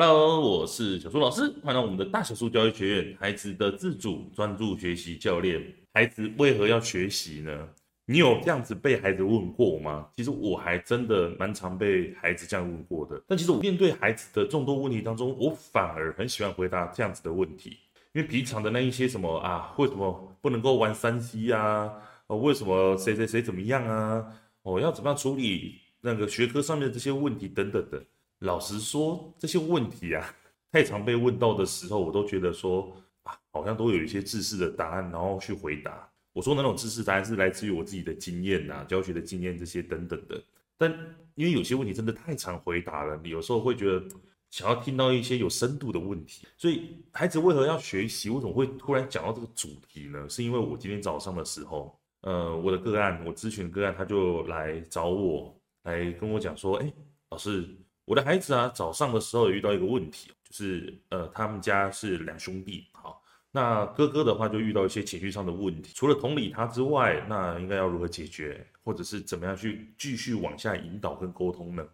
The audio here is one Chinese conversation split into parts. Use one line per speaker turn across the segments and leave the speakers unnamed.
Hello，我是小苏老师，欢迎来到我们的大小苏教育学院，孩子的自主专注学习教练。孩子为何要学习呢？你有这样子被孩子问过吗？其实我还真的蛮常被孩子这样问过的。但其实我面对孩子的众多问题当中，我反而很喜欢回答这样子的问题，因为平常的那一些什么啊，为什么不能够玩三 C 啊？哦，为什么谁谁谁怎么样啊？哦，要怎么样处理那个学科上面这些问题等等的。老实说，这些问题啊，太常被问到的时候，我都觉得说啊，好像都有一些知识的答案，然后去回答。我说那种知识答案是来自于我自己的经验呐、啊，教学的经验这些等等的。但因为有些问题真的太常回答了，你有时候会觉得想要听到一些有深度的问题。所以，孩子为何要学习？为什么会突然讲到这个主题呢？是因为我今天早上的时候，呃，我的个案，我咨询个案，他就来找我，来跟我讲说，哎，老师。我的孩子啊，早上的时候遇到一个问题，就是呃，他们家是两兄弟，好，那哥哥的话就遇到一些情绪上的问题，除了同理他之外，那应该要如何解决，或者是怎么样去继续往下引导跟沟通呢？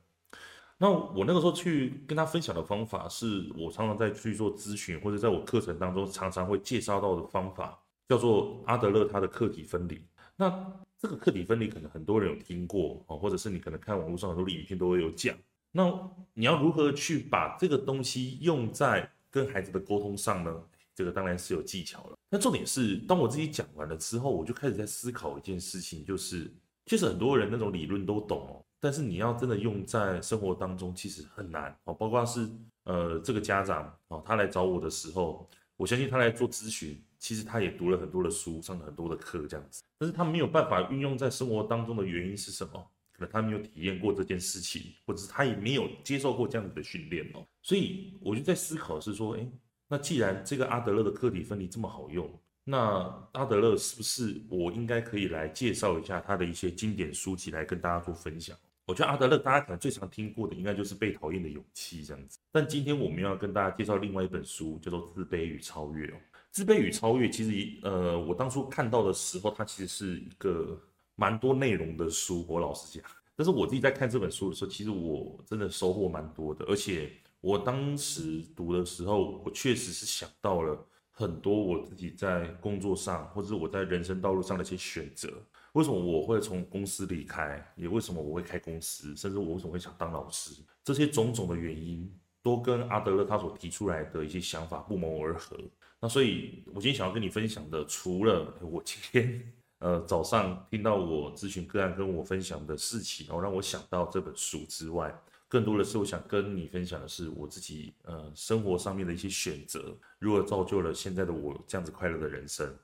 那我那个时候去跟他分享的方法，是我常常在去做咨询，或者在我课程当中常常会介绍到的方法，叫做阿德勒他的课题分离。那这个课题分离可能很多人有听过哦，或者是你可能看网络上很多的影片都会有讲。那你要如何去把这个东西用在跟孩子的沟通上呢？这个当然是有技巧了。那重点是，当我自己讲完了之后，我就开始在思考一件事情，就是其实很多人那种理论都懂哦，但是你要真的用在生活当中，其实很难哦。包括是呃这个家长哦，他来找我的时候，我相信他来做咨询，其实他也读了很多的书，上了很多的课这样子，但是他没有办法运用在生活当中的原因是什么？可能他没有体验过这件事情，或者是他也没有接受过这样子的训练哦，所以我就在思考是说，诶，那既然这个阿德勒的课题分离这么好用，那阿德勒是不是我应该可以来介绍一下他的一些经典书籍来跟大家做分享？我觉得阿德勒大家可能最常听过的应该就是《被讨厌的勇气》这样子，但今天我们要跟大家介绍另外一本书，叫做《自卑与超越》哦，《自卑与超越》其实呃，我当初看到的时候，它其实是一个。蛮多内容的书，我老实讲，但是我自己在看这本书的时候，其实我真的收获蛮多的。而且我当时读的时候，我确实是想到了很多我自己在工作上，或者是我在人生道路上的一些选择。为什么我会从公司离开？也为什么我会开公司？甚至我为什么会想当老师？这些种种的原因，都跟阿德勒他所提出来的一些想法不谋而合。那所以，我今天想要跟你分享的，除了我今天。呃，早上听到我咨询个案跟我分享的事情，然后让我想到这本书之外，更多的是我想跟你分享的是我自己呃生活上面的一些选择，如何造就了现在的我这样子快乐的人生。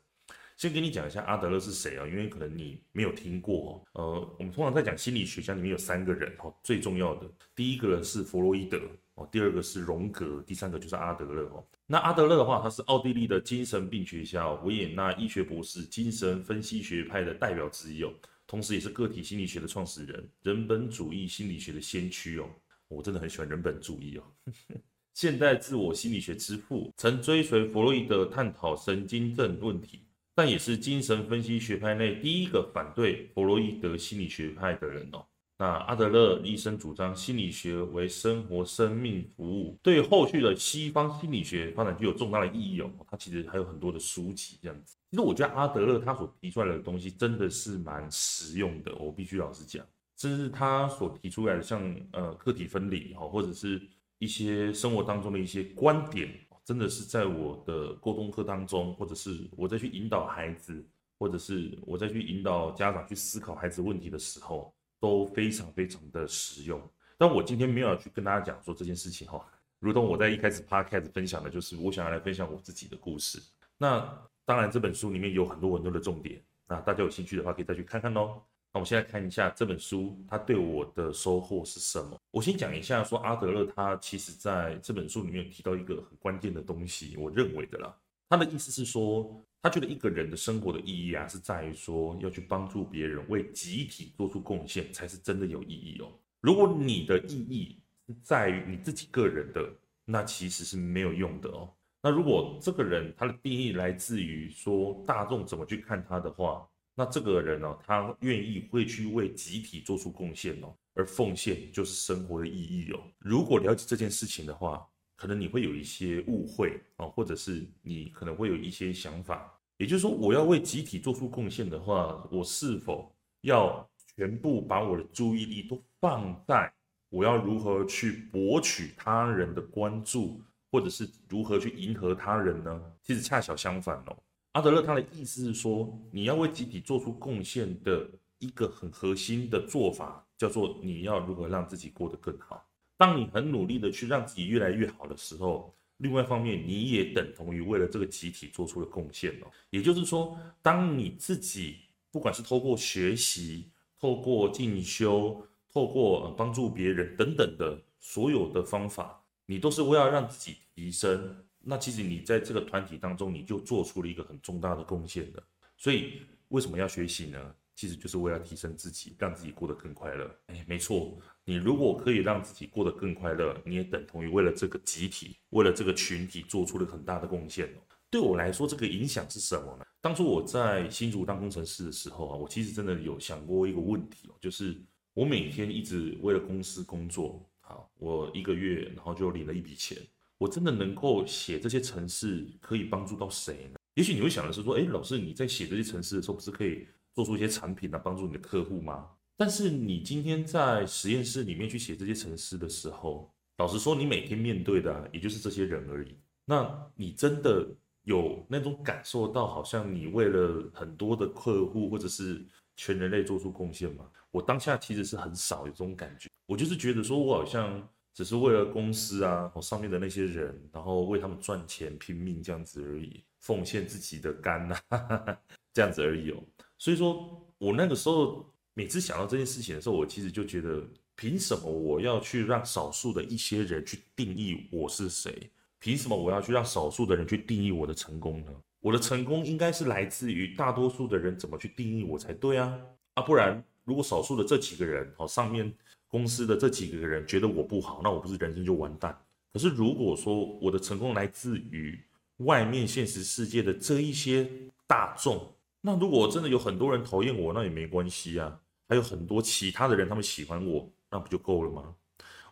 先跟你讲一下阿德勒是谁啊？因为可能你没有听过。呃，我们通常在讲心理学家里面有三个人哦，最重要的第一个人是弗洛伊德哦，第二个是荣格，第三个就是阿德勒哦。那阿德勒的话，他是奥地利的精神病学家，维也纳医学博士，精神分析学派的代表之一哦，同时也是个体心理学的创始人，人本主义心理学的先驱哦。我真的很喜欢人本主义哦。现代自我心理学之父，曾追随弗洛伊德探讨神经症问题。但也是精神分析学派内第一个反对弗洛伊德心理学派的人哦。那阿德勒医生主张心理学为生活生命服务，对后续的西方心理学发展具有重大的意义哦。他其实还有很多的书籍这样子。其实我觉得阿德勒他所提出来的东西真的是蛮实用的，我必须老实讲，甚至他所提出来的像呃课题分离哈，或者是一些生活当中的一些观点。真的是在我的沟通课当中，或者是我再去引导孩子，或者是我再去引导家长去思考孩子问题的时候，都非常非常的实用。但我今天没有去跟大家讲说这件事情哈，如同我在一开始 podcast 分享的，就是我想要来分享我自己的故事。那当然这本书里面有很多很多的重点，那大家有兴趣的话可以再去看看哦。那我们现在看一下这本书，它对我的收获是什么？我先讲一下，说阿德勒他其实在这本书里面提到一个很关键的东西，我认为的啦。他的意思是说，他觉得一个人的生活的意义啊，是在于说要去帮助别人，为集体做出贡献，才是真的有意义哦。如果你的意义是在于你自己个人的，那其实是没有用的哦。那如果这个人他的定义来自于说大众怎么去看他的话，那这个人呢、哦，他愿意会去为集体做出贡献哦，而奉献就是生活的意义哦。如果了解这件事情的话，可能你会有一些误会啊，或者是你可能会有一些想法。也就是说，我要为集体做出贡献的话，我是否要全部把我的注意力都放在我要如何去博取他人的关注，或者是如何去迎合他人呢？其实恰巧相反哦。阿德勒他的意思是说，你要为集体做出贡献的一个很核心的做法，叫做你要如何让自己过得更好。当你很努力的去让自己越来越好的时候，另外一方面，你也等同于为了这个集体做出了贡献哦。也就是说，当你自己不管是透过学习、透过进修、透过帮助别人等等的所有的方法，你都是为了让自己提升。那其实你在这个团体当中，你就做出了一个很重大的贡献的。所以为什么要学习呢？其实就是为了提升自己，让自己过得更快乐。哎，没错，你如果可以让自己过得更快乐，你也等同于为了这个集体，为了这个群体做出了很大的贡献。对我来说，这个影响是什么呢？当初我在新竹当工程师的时候啊，我其实真的有想过一个问题哦，就是我每天一直为了公司工作，好，我一个月然后就领了一笔钱，我真的能够写这些程式可以帮助到谁呢？也许你会想的是说，哎，老师你在写这些程式的时候，不是可以做出一些产品来帮助你的客户吗？但是你今天在实验室里面去写这些程式的时候，老实说，你每天面对的也就是这些人而已。那你真的有那种感受到，好像你为了很多的客户或者是全人类做出贡献吗？我当下其实是很少有这种感觉。我就是觉得说，我好像只是为了公司啊，我上面的那些人，然后为他们赚钱拼命这样子而已，奉献自己的肝呐，这样子而已哦。所以说，我那个时候每次想到这件事情的时候，我其实就觉得，凭什么我要去让少数的一些人去定义我是谁？凭什么我要去让少数的人去定义我的成功呢？我的成功应该是来自于大多数的人怎么去定义我才对啊！啊，不然如果少数的这几个人，哦，上面公司的这几个人觉得我不好，那我不是人生就完蛋？可是如果说我的成功来自于外面现实世界的这一些大众，那如果真的有很多人讨厌我，那也没关系啊。还有很多其他的人，他们喜欢我，那不就够了吗？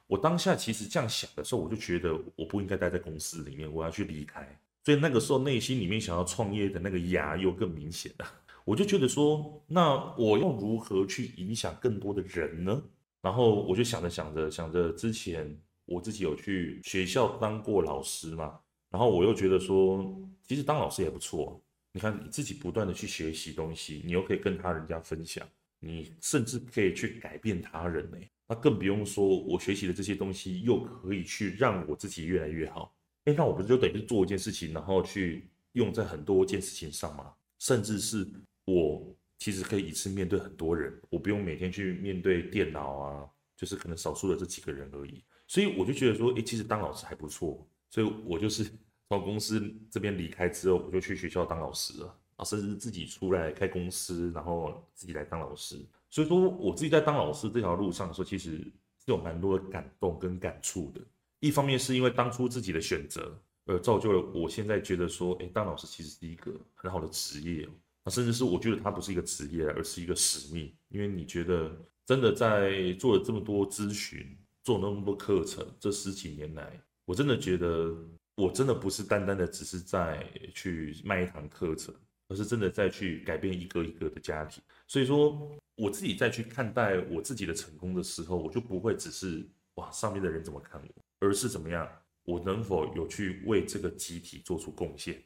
我当下其实这样想的时候，我就觉得我不应该待在公司里面，我要去离开。所以那个时候内心里面想要创业的那个芽又更明显了。我就觉得说，那我要如何去影响更多的人呢？然后我就想着想着想着，之前我自己有去学校当过老师嘛，然后我又觉得说，其实当老师也不错。你看，你自己不断的去学习东西，你又可以跟他人家分享，你甚至可以去改变他人呢。那更不用说，我学习的这些东西又可以去让我自己越来越好。诶，那我不是就等于做一件事情，然后去用在很多件事情上吗？甚至是我其实可以一次面对很多人，我不用每天去面对电脑啊，就是可能少数的这几个人而已。所以我就觉得说，诶，其实当老师还不错。所以我就是。从公司这边离开之后，我就去学校当老师了啊，甚至自己出来开公司，然后自己来当老师。所以说，我自己在当老师这条路上的时候，其实是有蛮多的感动跟感触的。一方面是因为当初自己的选择，而造就了我现在觉得说，哎，当老师其实是一个很好的职业啊，甚至是我觉得它不是一个职业，而是一个使命。因为你觉得真的在做了这么多咨询，做那么多课程，这十几年来，我真的觉得。我真的不是单单的只是在去卖一堂课程，而是真的在去改变一个一个的家庭。所以说，我自己在去看待我自己的成功的时候，我就不会只是哇上面的人怎么看我，而是怎么样我能否有去为这个集体做出贡献。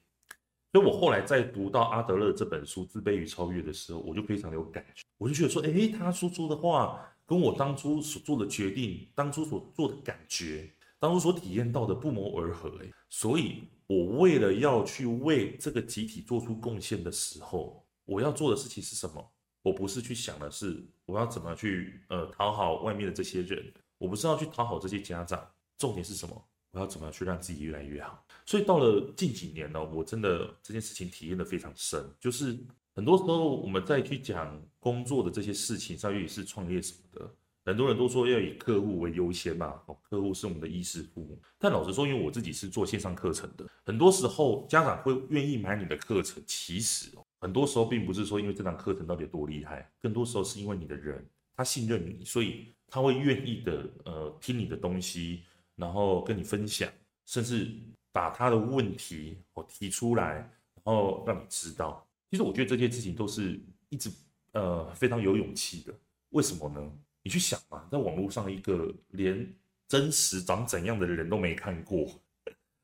所以我后来在读到阿德勒这本书《自卑与超越》的时候，我就非常有感觉，我就觉得说，诶，他说出的话跟我当初所做的决定，当初所做的感觉。当初所体验到的不谋而合，诶，所以我为了要去为这个集体做出贡献的时候，我要做的事情是什么？我不是去想的是我要怎么去呃讨好外面的这些人，我不是要去讨好这些家长，重点是什么？我要怎么去让自己越来越好？所以到了近几年呢，我真的这件事情体验得非常深，就是很多时候我们在去讲工作的这些事情上，也是创业什么的。很多人都说要以客户为优先嘛，哦，客户是我们的衣食父母。但老实说，因为我自己是做线上课程的，很多时候家长会愿意买你的课程，其实很多时候并不是说因为这堂课程到底有多厉害，更多时候是因为你的人他信任你，所以他会愿意的呃听你的东西，然后跟你分享，甚至把他的问题我提出来，然后让你知道。其实我觉得这些事情都是一直呃非常有勇气的。为什么呢？你去想嘛，在网络上一个连真实长怎样的人都没看过，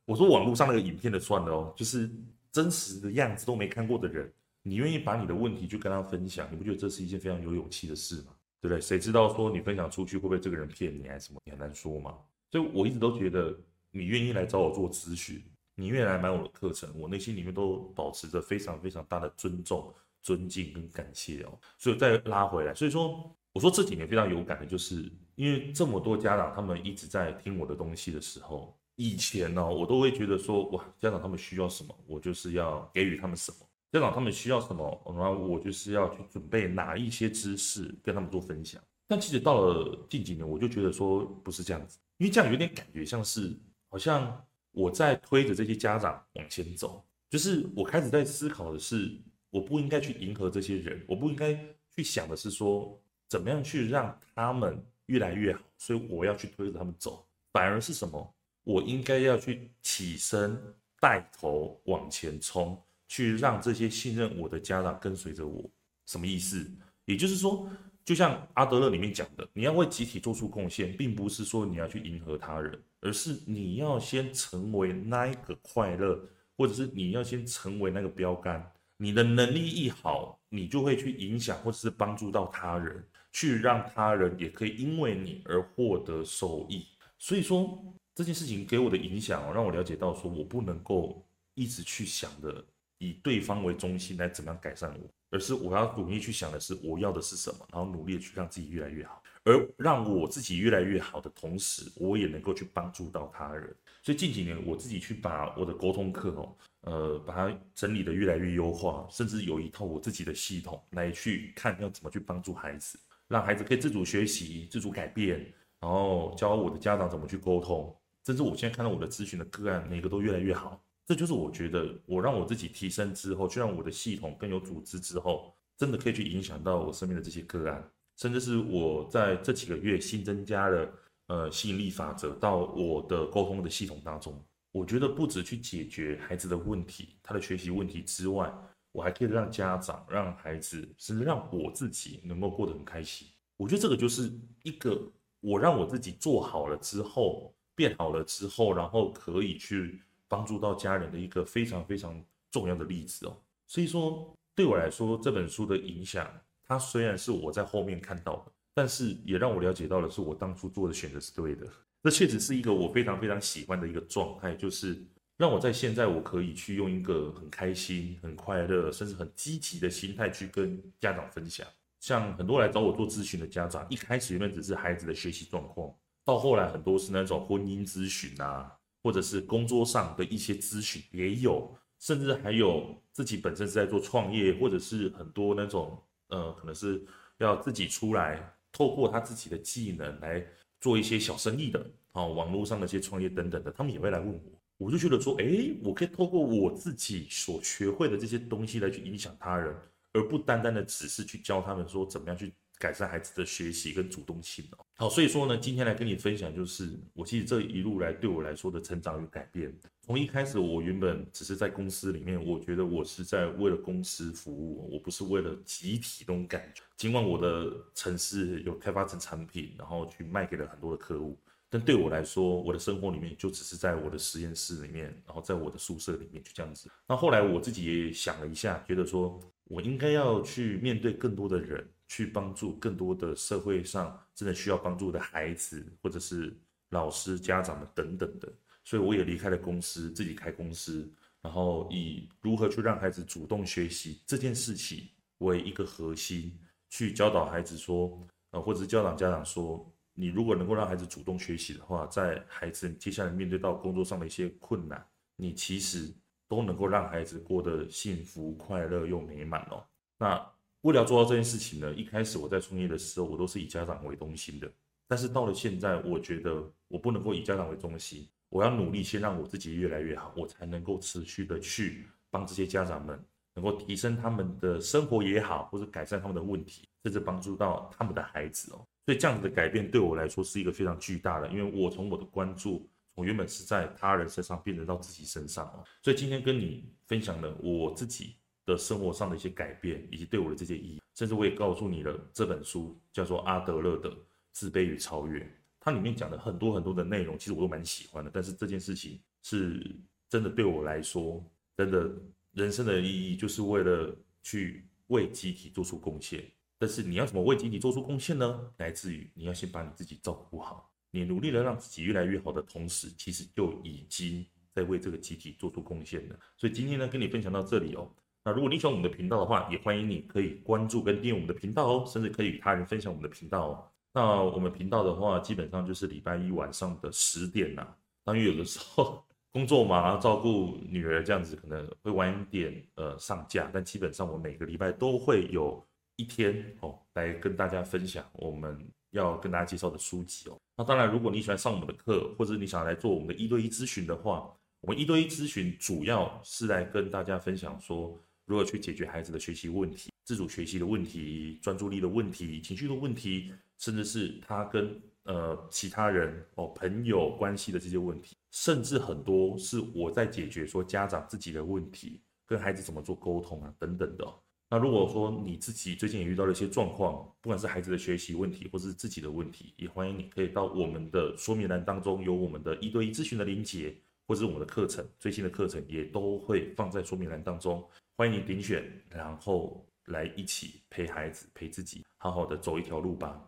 我说网络上那个影片的算了哦，就是真实的样子都没看过的人，你愿意把你的问题去跟他分享，你不觉得这是一件非常有勇气的事吗？对不对？谁知道说你分享出去会不会这个人骗你还是什么？你很难说嘛。所以我一直都觉得，你愿意来找我做咨询，你愿意来买我的课程，我内心里面都保持着非常非常大的尊重、尊敬跟感谢哦。所以再拉回来，所以说。我说这几年非常有感的，就是因为这么多家长他们一直在听我的东西的时候，以前呢，我都会觉得说，哇，家长他们需要什么，我就是要给予他们什么；家长他们需要什么，然后我就是要去准备哪一些知识跟他们做分享。但其实到了近几年，我就觉得说不是这样子，因为这样有点感觉像是好像我在推着这些家长往前走，就是我开始在思考的是，我不应该去迎合这些人，我不应该去想的是说。怎么样去让他们越来越好？所以我要去推着他们走，反而是什么？我应该要去起身带头往前冲，去让这些信任我的家长跟随着我。什么意思？也就是说，就像阿德勒里面讲的，你要为集体做出贡献，并不是说你要去迎合他人，而是你要先成为那一个快乐，或者是你要先成为那个标杆。你的能力一好，你就会去影响或者是帮助到他人。去让他人也可以因为你而获得收益，所以说这件事情给我的影响哦，让我了解到说我不能够一直去想的以对方为中心来怎么样改善我，而是我要努力去想的是我要的是什么，然后努力的去让自己越来越好，而让我自己越来越好的同时，我也能够去帮助到他人。所以近几年我自己去把我的沟通课哦，呃，把它整理的越来越优化，甚至有一套我自己的系统来去看要怎么去帮助孩子。让孩子可以自主学习、自主改变，然后教我的家长怎么去沟通，甚至我现在看到我的咨询的个案，每个都越来越好。这就是我觉得，我让我自己提升之后，去让我的系统更有组织之后，真的可以去影响到我身边的这些个案，甚至是我在这几个月新增加了呃吸引力法则到我的沟通的系统当中。我觉得不止去解决孩子的问题，他的学习问题之外。我还可以让家长、让孩子，甚至让我自己能够过得很开心。我觉得这个就是一个我让我自己做好了之后，变好了之后，然后可以去帮助到家人的一个非常非常重要的例子哦。所以说，对我来说，这本书的影响，它虽然是我在后面看到的，但是也让我了解到的是，我当初做的选择是对的。这确实是一个我非常非常喜欢的一个状态，就是。让我在现在，我可以去用一个很开心、很快乐，甚至很积极的心态去跟家长分享。像很多来找我做咨询的家长，一开始原本只是孩子的学习状况，到后来很多是那种婚姻咨询啊，或者是工作上的一些咨询也有，甚至还有自己本身是在做创业，或者是很多那种呃，可能是要自己出来，透过他自己的技能来做一些小生意的，哦，网络上的一些创业等等的，他们也会来问我。我就觉得说，诶，我可以透过我自己所学会的这些东西来去影响他人，而不单单的只是去教他们说怎么样去改善孩子的学习跟主动性哦。好，所以说呢，今天来跟你分享，就是我其实这一路来对我来说的成长与改变。从一开始，我原本只是在公司里面，我觉得我是在为了公司服务，我不是为了集体那种感觉。尽管我的程式有开发成产品，然后去卖给了很多的客户。但对我来说，我的生活里面就只是在我的实验室里面，然后在我的宿舍里面就这样子。那后来我自己也想了一下，觉得说我应该要去面对更多的人，去帮助更多的社会上真的需要帮助的孩子，或者是老师、家长们等等的。所以我也离开了公司，自己开公司，然后以如何去让孩子主动学习这件事情为一个核心，去教导孩子说，呃，或者是教导家长说。你如果能够让孩子主动学习的话，在孩子接下来面对到工作上的一些困难，你其实都能够让孩子过得幸福、快乐又美满哦。那为了做到这件事情呢，一开始我在创业的时候，我都是以家长为中心的。但是到了现在，我觉得我不能够以家长为中心，我要努力先让我自己越来越好，我才能够持续的去帮这些家长们能够提升他们的生活也好，或者改善他们的问题，甚至帮助到他们的孩子哦。所以这样子的改变对我来说是一个非常巨大的，因为我从我的关注，从原本是在他人身上变成到自己身上哦。所以今天跟你分享了我自己的生活上的一些改变，以及对我的这些意义，甚至我也告诉你了这本书叫做阿德勒的《自卑与超越》，它里面讲的很多很多的内容，其实我都蛮喜欢的。但是这件事情是真的对我来说，真的人生的意义就是为了去为集体做出贡献。但是你要怎么为集体做出贡献呢？来自于你要先把你自己照顾好。你努力的让自己越来越好的同时，其实就已经在为这个集体做出贡献了。所以今天呢，跟你分享到这里哦。那如果你喜欢我们的频道的话，也欢迎你可以关注跟订阅我们的频道哦，甚至可以与他人分享我们的频道哦。那我们频道的话，基本上就是礼拜一晚上的十点呐。当然有的时候工作忙，照顾女儿这样子，可能会晚一点呃上架，但基本上我每个礼拜都会有。一天哦，来跟大家分享我们要跟大家介绍的书籍哦。那当然，如果你喜欢上我们的课，或者你想来做我们的一对一咨询的话，我们一对一咨询主要是来跟大家分享说，如何去解决孩子的学习问题、自主学习的问题、专注力的问题、情绪的问题，甚至是他跟呃其他人哦朋友关系的这些问题，甚至很多是我在解决说家长自己的问题，跟孩子怎么做沟通啊等等的。那如果说你自己最近也遇到了一些状况，不管是孩子的学习问题，或是自己的问题，也欢迎你可以到我们的说明栏当中有我们的一对一咨询的连结，或是我们的课程，最新的课程也都会放在说明栏当中，欢迎你点选，然后来一起陪孩子、陪自己，好好的走一条路吧。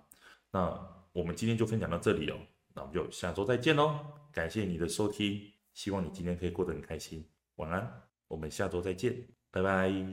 那我们今天就分享到这里哦，那我们就下周再见喽，感谢你的收听，希望你今天可以过得很开心，晚安，我们下周再见，拜拜。